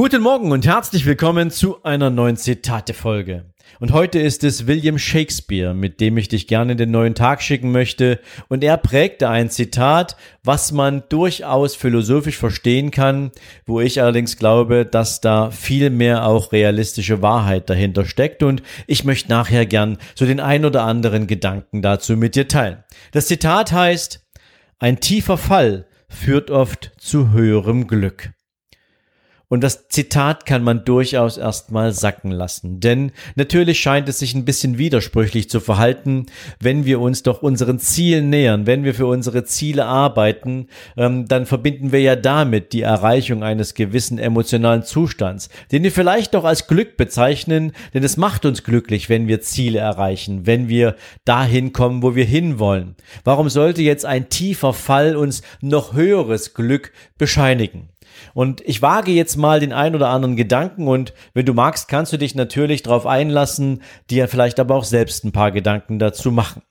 Guten Morgen und herzlich willkommen zu einer neuen Zitate-Folge. Und heute ist es William Shakespeare, mit dem ich dich gerne in den neuen Tag schicken möchte. Und er prägte ein Zitat, was man durchaus philosophisch verstehen kann, wo ich allerdings glaube, dass da viel mehr auch realistische Wahrheit dahinter steckt. Und ich möchte nachher gern so den ein oder anderen Gedanken dazu mit dir teilen. Das Zitat heißt, ein tiefer Fall führt oft zu höherem Glück. Und das Zitat kann man durchaus erstmal sacken lassen. Denn natürlich scheint es sich ein bisschen widersprüchlich zu verhalten, wenn wir uns doch unseren Zielen nähern, wenn wir für unsere Ziele arbeiten, ähm, dann verbinden wir ja damit die Erreichung eines gewissen emotionalen Zustands, den wir vielleicht doch als Glück bezeichnen, denn es macht uns glücklich, wenn wir Ziele erreichen, wenn wir dahin kommen, wo wir hinwollen. Warum sollte jetzt ein tiefer Fall uns noch höheres Glück bescheinigen? Und ich wage jetzt mal den ein oder anderen Gedanken und wenn du magst, kannst du dich natürlich darauf einlassen, dir vielleicht aber auch selbst ein paar Gedanken dazu machen.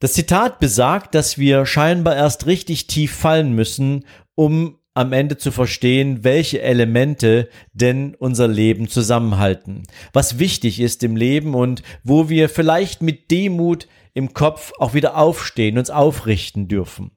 Das Zitat besagt, dass wir scheinbar erst richtig tief fallen müssen, um am Ende zu verstehen, welche Elemente denn unser Leben zusammenhalten, was wichtig ist im Leben und wo wir vielleicht mit Demut im Kopf auch wieder aufstehen, uns aufrichten dürfen.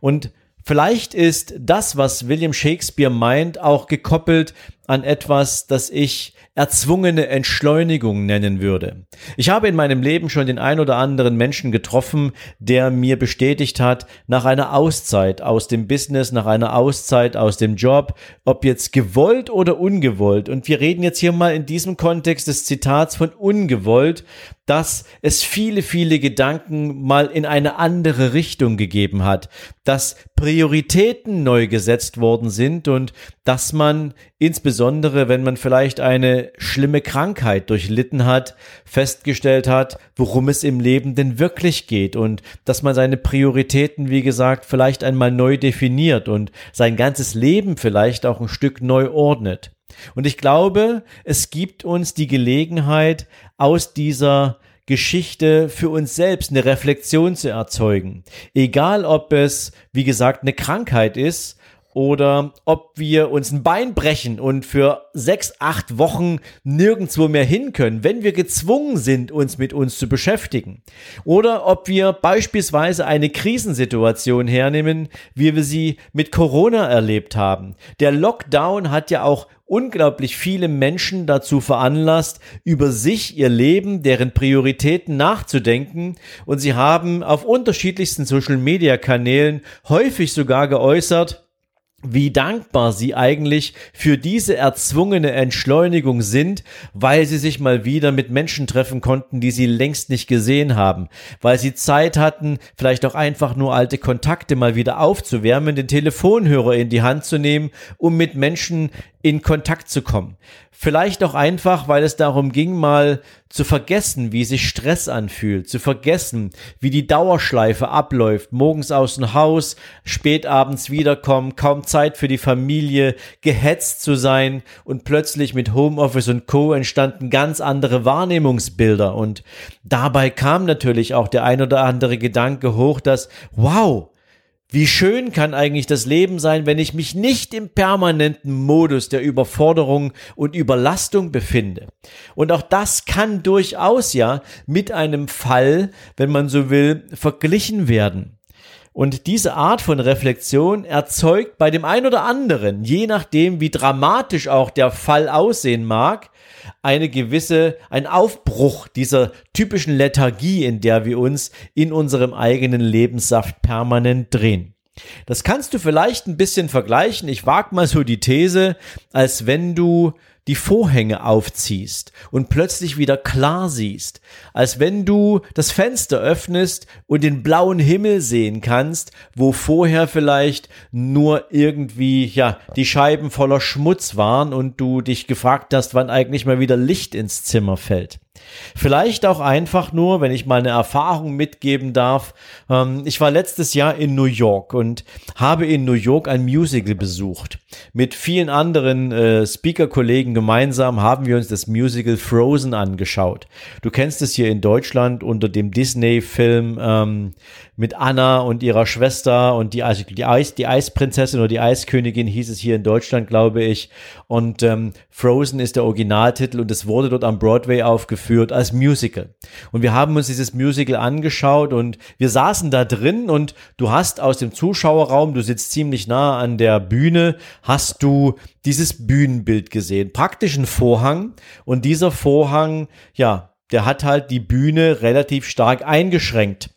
Und Vielleicht ist das, was William Shakespeare meint, auch gekoppelt an etwas, das ich erzwungene Entschleunigung nennen würde. Ich habe in meinem Leben schon den ein oder anderen Menschen getroffen, der mir bestätigt hat, nach einer Auszeit aus dem Business, nach einer Auszeit aus dem Job, ob jetzt gewollt oder ungewollt, und wir reden jetzt hier mal in diesem Kontext des Zitats von ungewollt, dass es viele, viele Gedanken mal in eine andere Richtung gegeben hat, dass Prioritäten neu gesetzt worden sind und dass man insbesondere, wenn man vielleicht eine schlimme Krankheit durchlitten hat, festgestellt hat, worum es im Leben denn wirklich geht und dass man seine Prioritäten, wie gesagt, vielleicht einmal neu definiert und sein ganzes Leben vielleicht auch ein Stück neu ordnet. Und ich glaube, es gibt uns die Gelegenheit, aus dieser Geschichte für uns selbst eine Reflexion zu erzeugen. Egal ob es, wie gesagt, eine Krankheit ist oder ob wir uns ein Bein brechen und für sechs, acht Wochen nirgendwo mehr hin können, wenn wir gezwungen sind, uns mit uns zu beschäftigen. Oder ob wir beispielsweise eine Krisensituation hernehmen, wie wir sie mit Corona erlebt haben. Der Lockdown hat ja auch unglaublich viele Menschen dazu veranlasst, über sich, ihr Leben, deren Prioritäten nachzudenken und sie haben auf unterschiedlichsten Social-Media-Kanälen häufig sogar geäußert, wie dankbar sie eigentlich für diese erzwungene Entschleunigung sind, weil sie sich mal wieder mit Menschen treffen konnten, die sie längst nicht gesehen haben, weil sie Zeit hatten, vielleicht auch einfach nur alte Kontakte mal wieder aufzuwärmen, den Telefonhörer in die Hand zu nehmen, um mit Menschen in Kontakt zu kommen. Vielleicht auch einfach, weil es darum ging, mal zu vergessen, wie sich Stress anfühlt, zu vergessen, wie die Dauerschleife abläuft, morgens aus dem Haus, spät abends wiederkommen, kaum Zeit für die Familie, gehetzt zu sein und plötzlich mit Homeoffice und Co. entstanden ganz andere Wahrnehmungsbilder und dabei kam natürlich auch der ein oder andere Gedanke hoch, dass, wow, wie schön kann eigentlich das Leben sein, wenn ich mich nicht im permanenten Modus der Überforderung und Überlastung befinde. Und auch das kann durchaus ja mit einem Fall, wenn man so will, verglichen werden. Und diese Art von Reflexion erzeugt bei dem einen oder anderen, je nachdem wie dramatisch auch der Fall aussehen mag, eine gewisse, ein Aufbruch dieser typischen Lethargie, in der wir uns in unserem eigenen Lebenssaft permanent drehen. Das kannst du vielleicht ein bisschen vergleichen. Ich wage mal so die These, als wenn du die Vorhänge aufziehst und plötzlich wieder klar siehst, als wenn du das Fenster öffnest und den blauen Himmel sehen kannst, wo vorher vielleicht nur irgendwie, ja, die Scheiben voller Schmutz waren und du dich gefragt hast, wann eigentlich mal wieder Licht ins Zimmer fällt. Vielleicht auch einfach nur, wenn ich mal eine Erfahrung mitgeben darf. Ähm, ich war letztes Jahr in New York und habe in New York ein Musical besucht. Mit vielen anderen äh, Speaker-Kollegen gemeinsam haben wir uns das Musical Frozen angeschaut. Du kennst es hier in Deutschland unter dem Disney-Film ähm, mit Anna und ihrer Schwester und die, also die, Eis, die Eisprinzessin oder die Eiskönigin hieß es hier in Deutschland, glaube ich. Und ähm, Frozen ist der Originaltitel und es wurde dort am Broadway aufgeführt als Musical. Und wir haben uns dieses Musical angeschaut und wir saßen da drin und du hast aus dem Zuschauerraum, du sitzt ziemlich nah an der Bühne, hast du dieses Bühnenbild gesehen. Praktisch ein Vorhang und dieser Vorhang, ja, der hat halt die Bühne relativ stark eingeschränkt.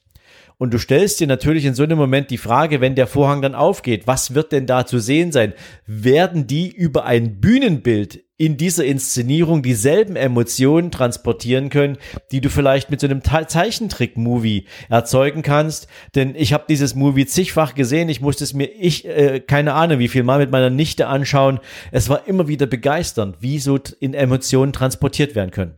Und du stellst dir natürlich in so einem Moment die Frage, wenn der Vorhang dann aufgeht, was wird denn da zu sehen sein? Werden die über ein Bühnenbild in dieser Inszenierung dieselben Emotionen transportieren können, die du vielleicht mit so einem Zeichentrick-Movie erzeugen kannst. Denn ich habe dieses Movie zigfach gesehen. Ich musste es mir, ich, äh, keine Ahnung, wie viel Mal mit meiner Nichte anschauen. Es war immer wieder begeisternd, wie so in Emotionen transportiert werden können.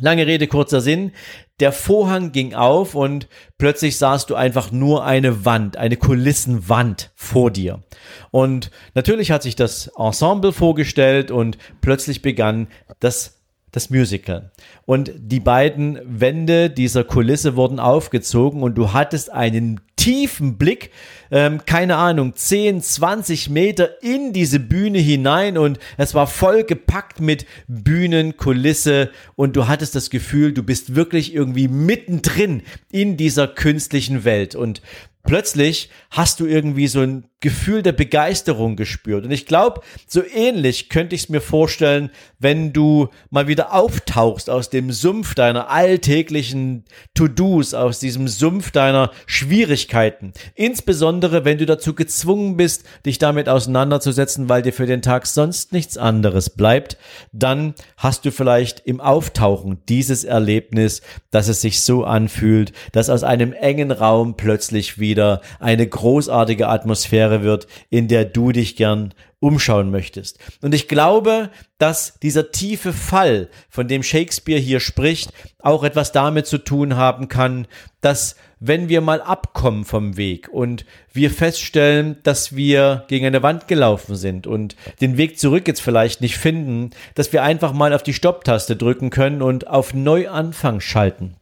Lange Rede, kurzer Sinn. Der Vorhang ging auf und plötzlich sahst du einfach nur eine Wand, eine Kulissenwand vor dir. Und natürlich hat sich das Ensemble vorgestellt und plötzlich begann das das Musical. Und die beiden Wände dieser Kulisse wurden aufgezogen und du hattest einen tiefen Blick, ähm, keine Ahnung, 10, 20 Meter in diese Bühne hinein und es war voll gepackt mit Bühnenkulisse und du hattest das Gefühl, du bist wirklich irgendwie mittendrin in dieser künstlichen Welt und plötzlich hast du irgendwie so ein Gefühl der Begeisterung gespürt. Und ich glaube, so ähnlich könnte ich es mir vorstellen, wenn du mal wieder auftauchst aus dem Sumpf deiner alltäglichen To-Dos, aus diesem Sumpf deiner Schwierigkeiten. Insbesondere, wenn du dazu gezwungen bist, dich damit auseinanderzusetzen, weil dir für den Tag sonst nichts anderes bleibt, dann hast du vielleicht im Auftauchen dieses Erlebnis, dass es sich so anfühlt, dass aus einem engen Raum plötzlich wieder eine großartige Atmosphäre Atmosphäre wird, in der du dich gern umschauen möchtest. Und ich glaube, dass dieser tiefe Fall, von dem Shakespeare hier spricht, auch etwas damit zu tun haben kann, dass wenn wir mal abkommen vom Weg und wir feststellen, dass wir gegen eine Wand gelaufen sind und den Weg zurück jetzt vielleicht nicht finden, dass wir einfach mal auf die Stopptaste drücken können und auf Neuanfang schalten.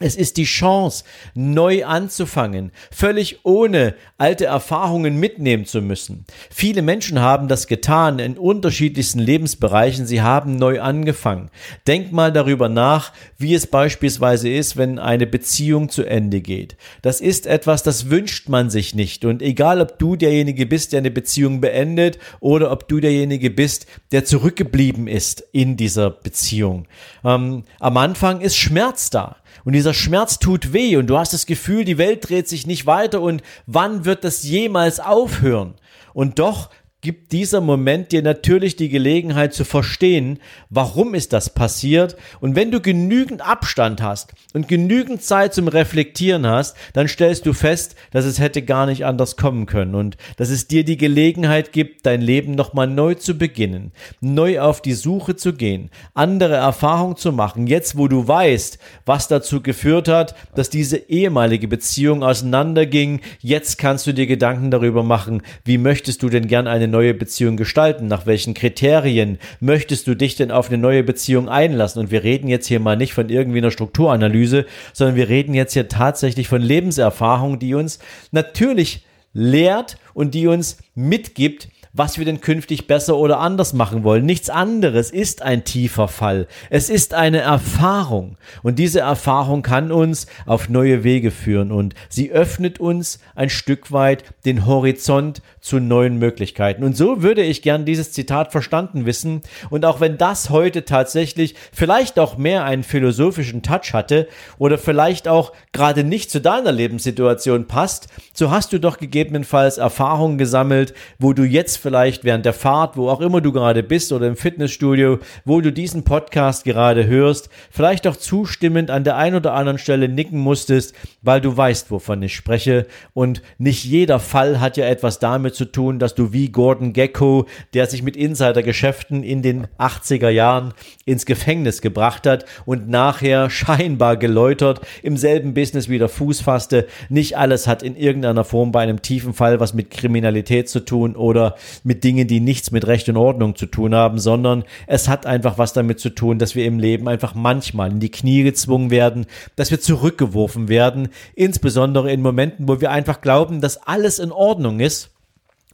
Es ist die Chance, neu anzufangen, völlig ohne alte Erfahrungen mitnehmen zu müssen. Viele Menschen haben das getan in unterschiedlichsten Lebensbereichen. Sie haben neu angefangen. Denk mal darüber nach, wie es beispielsweise ist, wenn eine Beziehung zu Ende geht. Das ist etwas, das wünscht man sich nicht. Und egal, ob du derjenige bist, der eine Beziehung beendet oder ob du derjenige bist, der zurückgeblieben ist in dieser Beziehung. Ähm, am Anfang ist Schmerz da. Und dieser Schmerz tut weh und du hast das Gefühl, die Welt dreht sich nicht weiter und wann wird das jemals aufhören? Und doch gibt dieser Moment dir natürlich die Gelegenheit zu verstehen, warum ist das passiert. Und wenn du genügend Abstand hast und genügend Zeit zum Reflektieren hast, dann stellst du fest, dass es hätte gar nicht anders kommen können und dass es dir die Gelegenheit gibt, dein Leben nochmal neu zu beginnen, neu auf die Suche zu gehen, andere Erfahrungen zu machen, jetzt wo du weißt, was dazu geführt hat, dass diese ehemalige Beziehung auseinanderging, jetzt kannst du dir Gedanken darüber machen, wie möchtest du denn gern eine neue Beziehung gestalten? Nach welchen Kriterien möchtest du dich denn auf eine neue Beziehung einlassen? Und wir reden jetzt hier mal nicht von irgendwie einer Strukturanalyse, sondern wir reden jetzt hier tatsächlich von Lebenserfahrung, die uns natürlich lehrt und die uns mitgibt, was wir denn künftig besser oder anders machen wollen. Nichts anderes ist ein tiefer Fall. Es ist eine Erfahrung. Und diese Erfahrung kann uns auf neue Wege führen und sie öffnet uns ein Stück weit den Horizont zu neuen Möglichkeiten. Und so würde ich gern dieses Zitat verstanden wissen. Und auch wenn das heute tatsächlich vielleicht auch mehr einen philosophischen Touch hatte oder vielleicht auch gerade nicht zu deiner Lebenssituation passt, so hast du doch gegebenenfalls Erfahrungen gesammelt, wo du jetzt vielleicht während der Fahrt, wo auch immer du gerade bist oder im Fitnessstudio, wo du diesen Podcast gerade hörst, vielleicht auch zustimmend an der einen oder anderen Stelle nicken musstest, weil du weißt, wovon ich spreche. Und nicht jeder Fall hat ja etwas damit zu tun, dass du wie Gordon Gecko, der sich mit Insidergeschäften in den 80er Jahren ins Gefängnis gebracht hat und nachher scheinbar geläutert im selben Business wieder Fuß fasste. Nicht alles hat in irgendeiner Form bei einem tiefen Fall was mit Kriminalität zu tun oder mit Dingen, die nichts mit Recht und Ordnung zu tun haben, sondern es hat einfach was damit zu tun, dass wir im Leben einfach manchmal in die Knie gezwungen werden, dass wir zurückgeworfen werden, insbesondere in Momenten, wo wir einfach glauben, dass alles in Ordnung ist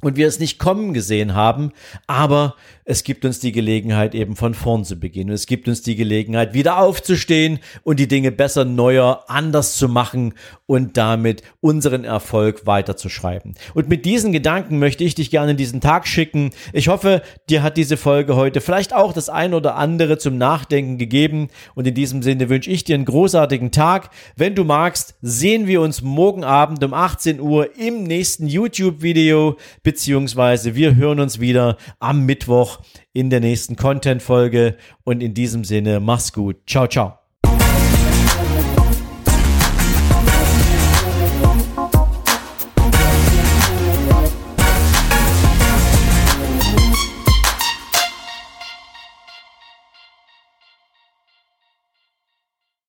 und wir es nicht kommen gesehen haben, aber es gibt uns die Gelegenheit, eben von vorn zu beginnen. Es gibt uns die Gelegenheit, wieder aufzustehen und die Dinge besser, neuer, anders zu machen und damit unseren Erfolg weiterzuschreiben. Und mit diesen Gedanken möchte ich dich gerne in diesen Tag schicken. Ich hoffe, dir hat diese Folge heute vielleicht auch das ein oder andere zum Nachdenken gegeben. Und in diesem Sinne wünsche ich dir einen großartigen Tag. Wenn du magst, sehen wir uns morgen Abend um 18 Uhr im nächsten YouTube-Video, beziehungsweise wir hören uns wieder am Mittwoch in der nächsten Content-Folge. Und in diesem Sinne, mach's gut. Ciao, ciao.